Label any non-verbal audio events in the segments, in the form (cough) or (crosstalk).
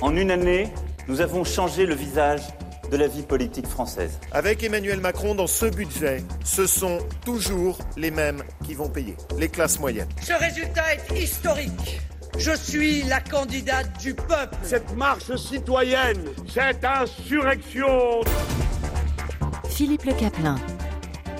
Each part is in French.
En une année, nous avons changé le visage de la vie politique française. Avec Emmanuel Macron dans ce budget, ce sont toujours les mêmes qui vont payer, les classes moyennes. Ce résultat est historique. Je suis la candidate du peuple. Cette marche citoyenne, cette insurrection. Philippe Le Caplin.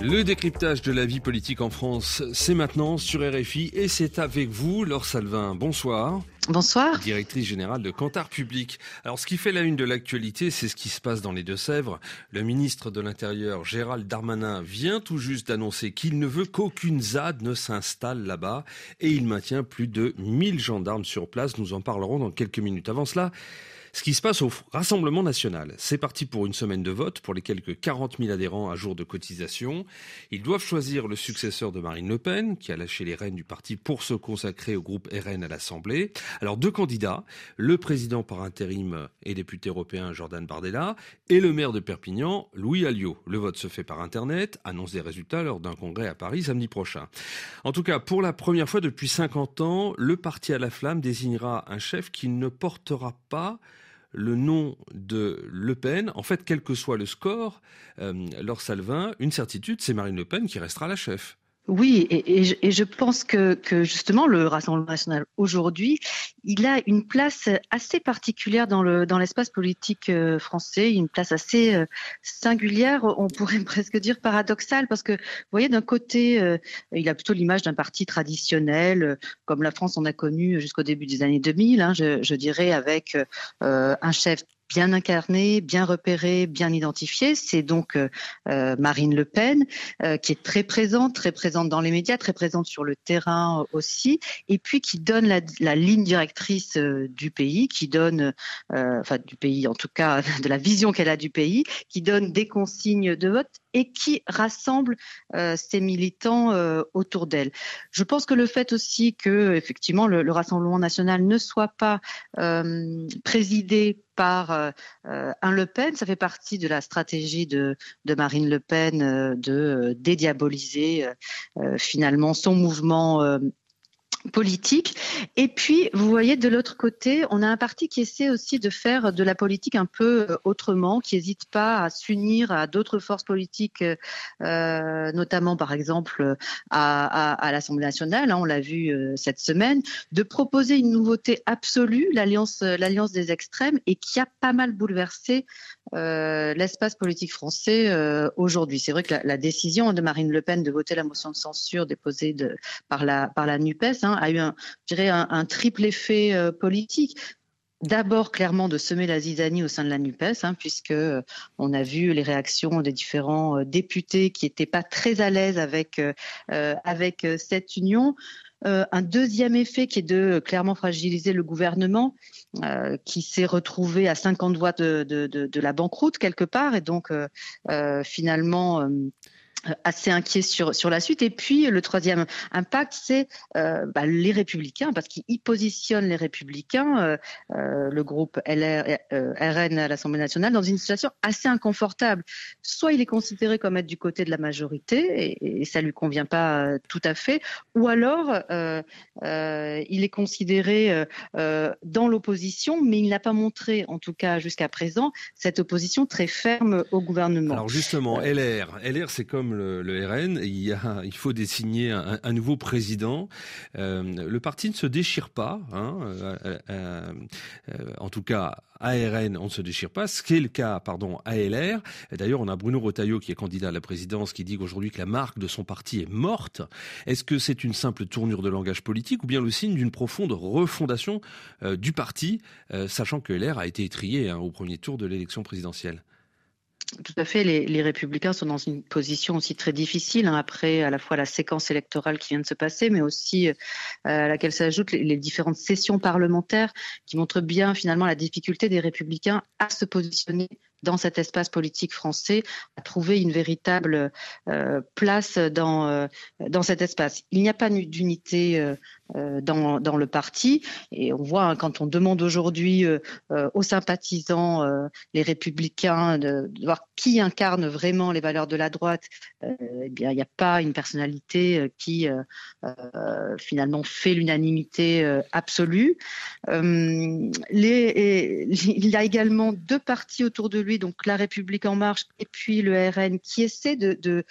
Le décryptage de la vie politique en France, c'est maintenant sur RFI et c'est avec vous, Laure Salvin. Bonsoir. Bonsoir. Directrice générale de Cantar Public. Alors, ce qui fait la une de l'actualité, c'est ce qui se passe dans les Deux-Sèvres. Le ministre de l'Intérieur, Gérald Darmanin, vient tout juste d'annoncer qu'il ne veut qu'aucune ZAD ne s'installe là-bas et il maintient plus de 1000 gendarmes sur place. Nous en parlerons dans quelques minutes. Avant cela, ce qui se passe au Rassemblement national. C'est parti pour une semaine de vote pour les quelques 40 000 adhérents à jour de cotisation. Ils doivent choisir le successeur de Marine Le Pen, qui a lâché les rênes du parti pour se consacrer au groupe RN à l'Assemblée. Alors deux candidats, le président par intérim et député européen Jordan Bardella et le maire de Perpignan, Louis Alliot. Le vote se fait par Internet, annonce des résultats lors d'un congrès à Paris samedi prochain. En tout cas, pour la première fois depuis 50 ans, le parti à la flamme désignera un chef qui ne portera pas le nom de Le Pen, en fait, quel que soit le score, euh, Laure Salvin, une certitude, c'est Marine Le Pen qui restera la chef. Oui, et, je, pense que, justement le Rassemblement national aujourd'hui, il a une place assez particulière dans le dans l'espace politique euh, français, une place assez euh, singulière, on pourrait (laughs) presque dire paradoxale, parce que vous voyez d'un côté, euh, il a plutôt l'image d'un parti traditionnel, comme la France en a connu jusqu'au début des années 2000, hein, je, je, dirais, avec un chef bien incarné, bien repéré, bien identifié. C'est donc euh, euh, Marine Le Pen euh, qui est très présente, très présente dans les médias, très présente sur le terrain aussi, et puis qui donne la, la ligne directrice du pays, qui donne, enfin du pays en tout cas, (laughs) de la vision qu'elle a du pays, qui donne des consignes de vote et qui rassemble euh, ses militants euh, autour d'elle. Je pense que le fait aussi que effectivement le, le Rassemblement national ne soit pas euh, présidé par euh, un Le Pen, ça fait partie de la stratégie de, de Marine Le Pen de dédiaboliser finalement son mouvement politique. Et puis, vous voyez, de l'autre côté, on a un parti qui essaie aussi de faire de la politique un peu euh, autrement, qui n'hésite pas à s'unir à d'autres forces politiques, euh, notamment par exemple à, à, l'Assemblée nationale, hein, on l'a vu euh, cette semaine, de proposer une nouveauté absolue, l'alliance, l'alliance des extrêmes, et qui a pas mal bouleversé l'espace politique français aujourd'hui. C'est vrai que la, décision de Marine Le Pen de voter la motion de censure déposée par la par la Nupes hein, a eu un, je un, triple effet euh, politique. D'abord, clairement, de semer la zizanie au sein de la NUPES, hein, puisque euh, on a vu les réactions des différents euh, députés qui n'étaient pas très à l'aise avec, avec cette union. Un deuxième effet qui est de clairement fragiliser le gouvernement, qui s'est retrouvé à 50 voix de, de, de, la banqueroute quelque part, et donc finalement euh, assez inquiet sur sur la suite. Et puis le troisième impact, c'est euh, bah, les républicains, parce qu'ils positionnent les républicains, euh, euh le groupe LR, RN à l'Assemblée nationale, dans une situation assez inconfortable. Soit il est considéré comme être du côté de la majorité, et, et ça lui convient pas tout à fait, ou alors il est considéré dans l'opposition, mais il n'a pas montré, en tout cas jusqu'à présent, cette opposition très ferme au gouvernement. Alors justement, LR, LR, c'est comme le, RN, il, faut désigner un, nouveau président. Euh, le parti ne se déchire pas, hein, euh, euh, en tout cas ARN, on ne se déchire pas, ce qui est le cas, pardon, ALR. D'ailleurs, on a Bruno Retailleau qui est candidat à la présidence qui dit qu'aujourd'hui que la marque de son parti est morte. Est-ce que c'est une simple tournure de langage politique ou bien le signe d'une profonde refondation du parti, sachant que LR a été étrié hein, au premier tour de l'élection présidentielle? Tout à fait. Les, républicains sont dans une position aussi très difficile hein, après à la fois la séquence électorale qui vient de se passer, mais aussi euh, à laquelle s'ajoutent les, différentes sessions parlementaires qui montrent bien finalement la difficulté des républicains à se positionner dans cet espace politique français à trouver une véritable euh, place dans, euh, dans cet espace. Il n'y a pas d'unité euh, dans, dans, le parti et on voit hein, quand on demande aujourd'hui aux sympathisants, les républicains, de, voir qui incarne vraiment les valeurs de la droite, eh bien il n'y a pas une personnalité qui finalement fait l'unanimité absolue. Il y a également deux partis autour de lui donc La République en marche et puis le RN, qui essaie de,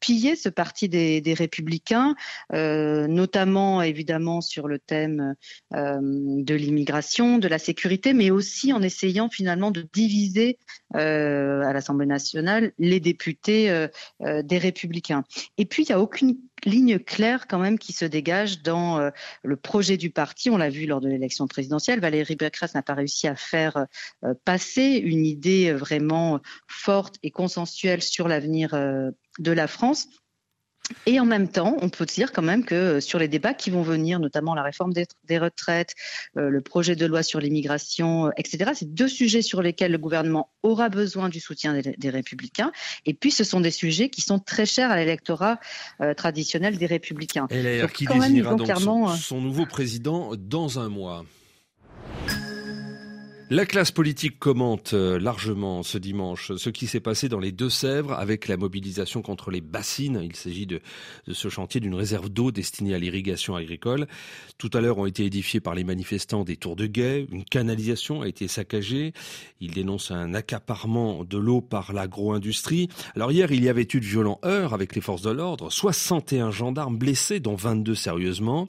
piller ce parti des, républicains, euh, notamment évidemment sur le thème euh, de l'immigration, de la sécurité, mais aussi en essayant finalement de diviser euh, à l'Assemblée nationale les députés des républicains. Et puis il n'y a aucune ligne claire quand même qui se dégage dans euh, le projet du parti. On l'a vu lors de l'élection présidentielle. Valérie Pécresse n'a pas réussi à faire euh, passer une idée vraiment forte et consensuelle sur l'avenir euh, de la France. Et en même temps, on peut dire quand même que euh, sur les débats qui vont venir, notamment la réforme des, des retraites, euh, le projet de loi sur l'immigration, euh, etc., c'est deux sujets sur lesquels le gouvernement aura besoin du soutien des, des, républicains. Et puis, ce sont des sujets qui sont très chers à l'électorat euh, traditionnel des républicains. Et l'air qui désignera donc clairement... son, son nouveau président dans un mois? La classe politique commente euh, largement ce dimanche ce qui s'est passé dans les Deux-Sèvres avec la mobilisation contre les bassines. Il s'agit de, ce chantier d'une réserve d'eau destinée à l'irrigation agricole. Tout à l'heure ont été édifiés par les manifestants des tours de guet. Une canalisation a été saccagée. Ils dénoncent un accaparement de l'eau par l'agro-industrie. Alors hier, il y avait eu de violents heurts avec les forces de l'ordre. 61 gendarmes blessés, dont 22 sérieusement.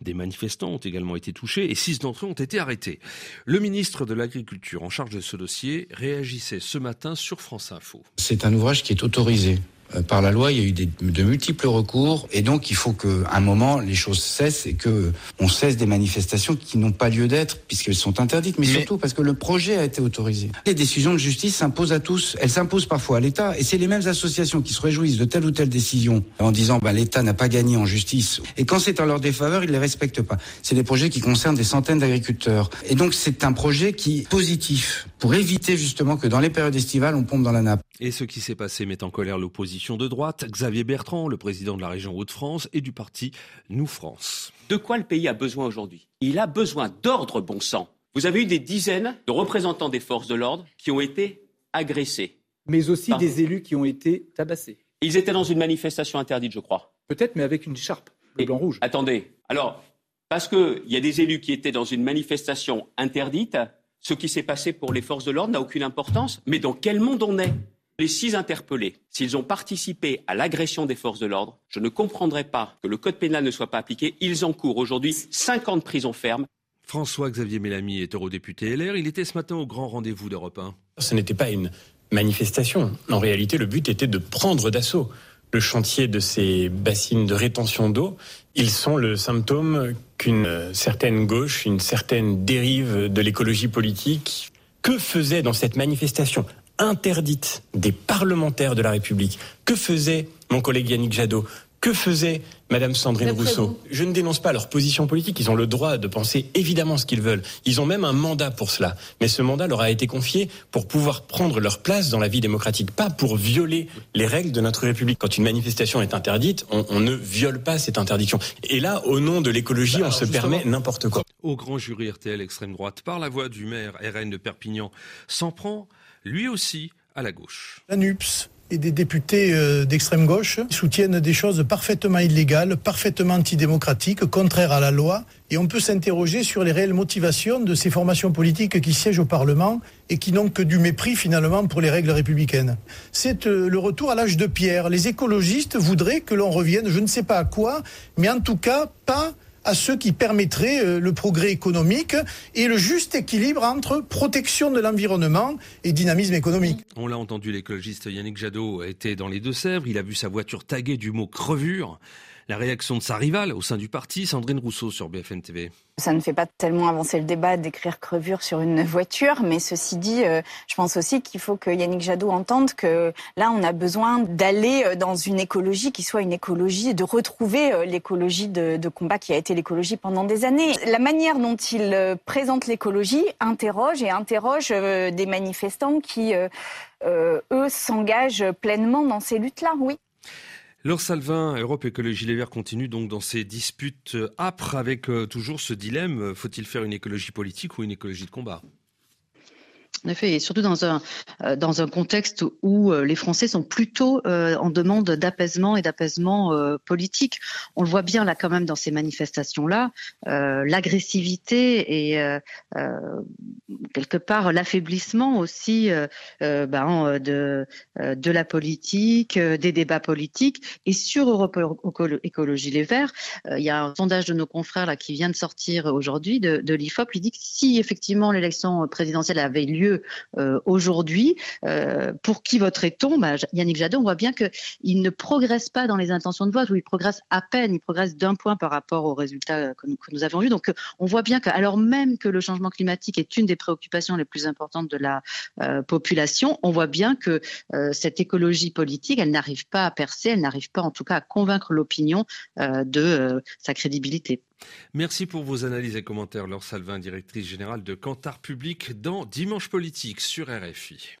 Des manifestants ont également été touchés et 6 d'entre eux ont été arrêtés. Le ministre de l'Agriculture en charge de ce dossier réagissait ce matin sur France Info. C'est un ouvrage qui est autorisé par la loi, il y a eu des, de multiples recours et donc il faut qu'à un moment les choses cessent et que on cesse des manifestations qui n'ont pas lieu d'être puisqu'elles sont interdites, mais, mais, surtout parce que le projet a été autorisé. Les décisions de justice s'imposent à tous, elles s'imposent parfois à l'État et c'est les mêmes associations qui se réjouissent de telle ou telle décision en disant ben, l'État n'a pas gagné en justice. Et quand c'est en leur défaveur, ils les respectent pas. C'est des projets qui concernent des centaines d'agriculteurs. Et donc c'est un projet qui est positif pour éviter justement que dans les périodes estivales on pompe dans la nappe. Et ce qui s'est passé met en colère l'opposition de droite, Xavier Bertrand, le président de la région Hauts-de-France et du parti Nous France. De quoi le pays a besoin aujourd'hui? Il a besoin d'ordre bon sang. Vous avez eu des dizaines de représentants des forces de l'ordre qui ont été agressés. Mais aussi Pardon. des élus qui ont été tabassés. Ils étaient dans une manifestation interdite, je crois. Peut-être, mais avec une charpe bleu, blanc, rouge. Attendez. Alors, parce qu'il y a des élus qui étaient dans une manifestation interdite, ce qui s'est passé pour les forces de l'ordre n'a aucune importance. Mais dans quel monde on est? Les six interpellés, s'ils ont participé à l'agression des forces de l'ordre, je ne comprendrai pas que le code pénal ne soit pas appliqué. Ils encourent aujourd'hui 50 prisons fermes. François-Xavier Mélamy est eurodéputé LR. Il était ce matin au grand rendez-vous d'Europe 1. Ce n'était pas une manifestation. En réalité, le but était de prendre d'assaut le chantier de ces bassines de rétention d'eau. Ils sont le symptôme qu'une certaine gauche, une certaine dérive de l'écologie politique que faisait dans cette manifestation interdite des parlementaires de la République? Que faisait mon collègue Yannick Jadot? Que faisait Madame Sandrine Rousseau Je ne dénonce pas leur position politique. Ils ont le droit de penser évidemment ce qu'ils veulent. Ils ont même un mandat pour cela. Mais ce mandat leur a été confié pour pouvoir prendre leur place dans la vie démocratique, pas pour violer les règles de notre République. Quand une manifestation est interdite, on, on ne viole pas cette interdiction. Et là, au nom de l'écologie, bah, on se permet n'importe quoi. Au grand jury RTL extrême droite, par la voix du maire RN de Perpignan, s'en prend lui aussi à la gauche. La NUPS et des députés euh, d'extrême gauche soutiennent des choses parfaitement illégales, parfaitement antidémocratiques, contraires à la loi. Et on peut s'interroger sur les réelles motivations de ces formations politiques qui siègent au Parlement et qui n'ont que du mépris finalement pour les règles républicaines. C'est euh, le retour à l'âge de pierre. Les écologistes voudraient que l'on revienne, je ne sais pas à quoi, mais en tout cas pas à ceux qui permettraient euh, le progrès économique et le juste équilibre entre protection de l'environnement et dynamisme économique. On l'a entendu, l'écologiste Yannick Jadot était dans les Deux-Sèvres. Il a vu sa voiture taguée du mot crevure. La réaction de sa rivale au sein du parti, Sandrine Rousseau sur BFM TV. Ça ne fait pas tellement avancer le débat d'écrire crevure sur une voiture, mais ceci dit, euh, je pense aussi qu'il faut que Yannick Jadot entende que là, on a besoin d'aller euh, dans une écologie qui soit une écologie, de retrouver euh, l'écologie de, de, combat qui a été l'écologie pendant des années. La manière dont il présente l'écologie interroge et interroge des manifestants qui, eux, s'engagent pleinement dans ces luttes-là, oui. Laure Salvin, Europe Écologie Les Verts continue donc dans ces disputes âpres avec toujours ce dilemme, faut-il faire une écologie politique ou une écologie de combat? En effet, et surtout dans un euh, dans un contexte où euh, les Français sont plutôt euh, en demande d'apaisement et d'apaisement politique. On le voit bien là quand même dans ces manifestations-là, l'agressivité et quelque part l'affaiblissement aussi ben, de de la politique, des débats politiques. Et sur Europe Écologie Les Verts, il y a un sondage de nos confrères là qui vient de sortir aujourd'hui de, de l'IFOP. Il dit que si effectivement l'élection présidentielle avait lieu euh, aujourd'hui. Euh, pour qui voterait-on bah, Yannick Jadot, on voit bien qu'il ne progresse pas dans les intentions de vote, ou il progresse à peine, il progresse d'un point par rapport aux résultats que nous, avons vus. Donc on voit bien qu'alors même que le changement climatique est une des préoccupations les plus importantes de la euh, population, on voit bien que cette écologie politique, elle n'arrive pas à percer, elle n'arrive pas en tout cas à convaincre l'opinion de sa crédibilité. Merci pour vos analyses et commentaires, Laure Salvin, directrice générale de Cantar Public dans Dimanche Politique sur RFI.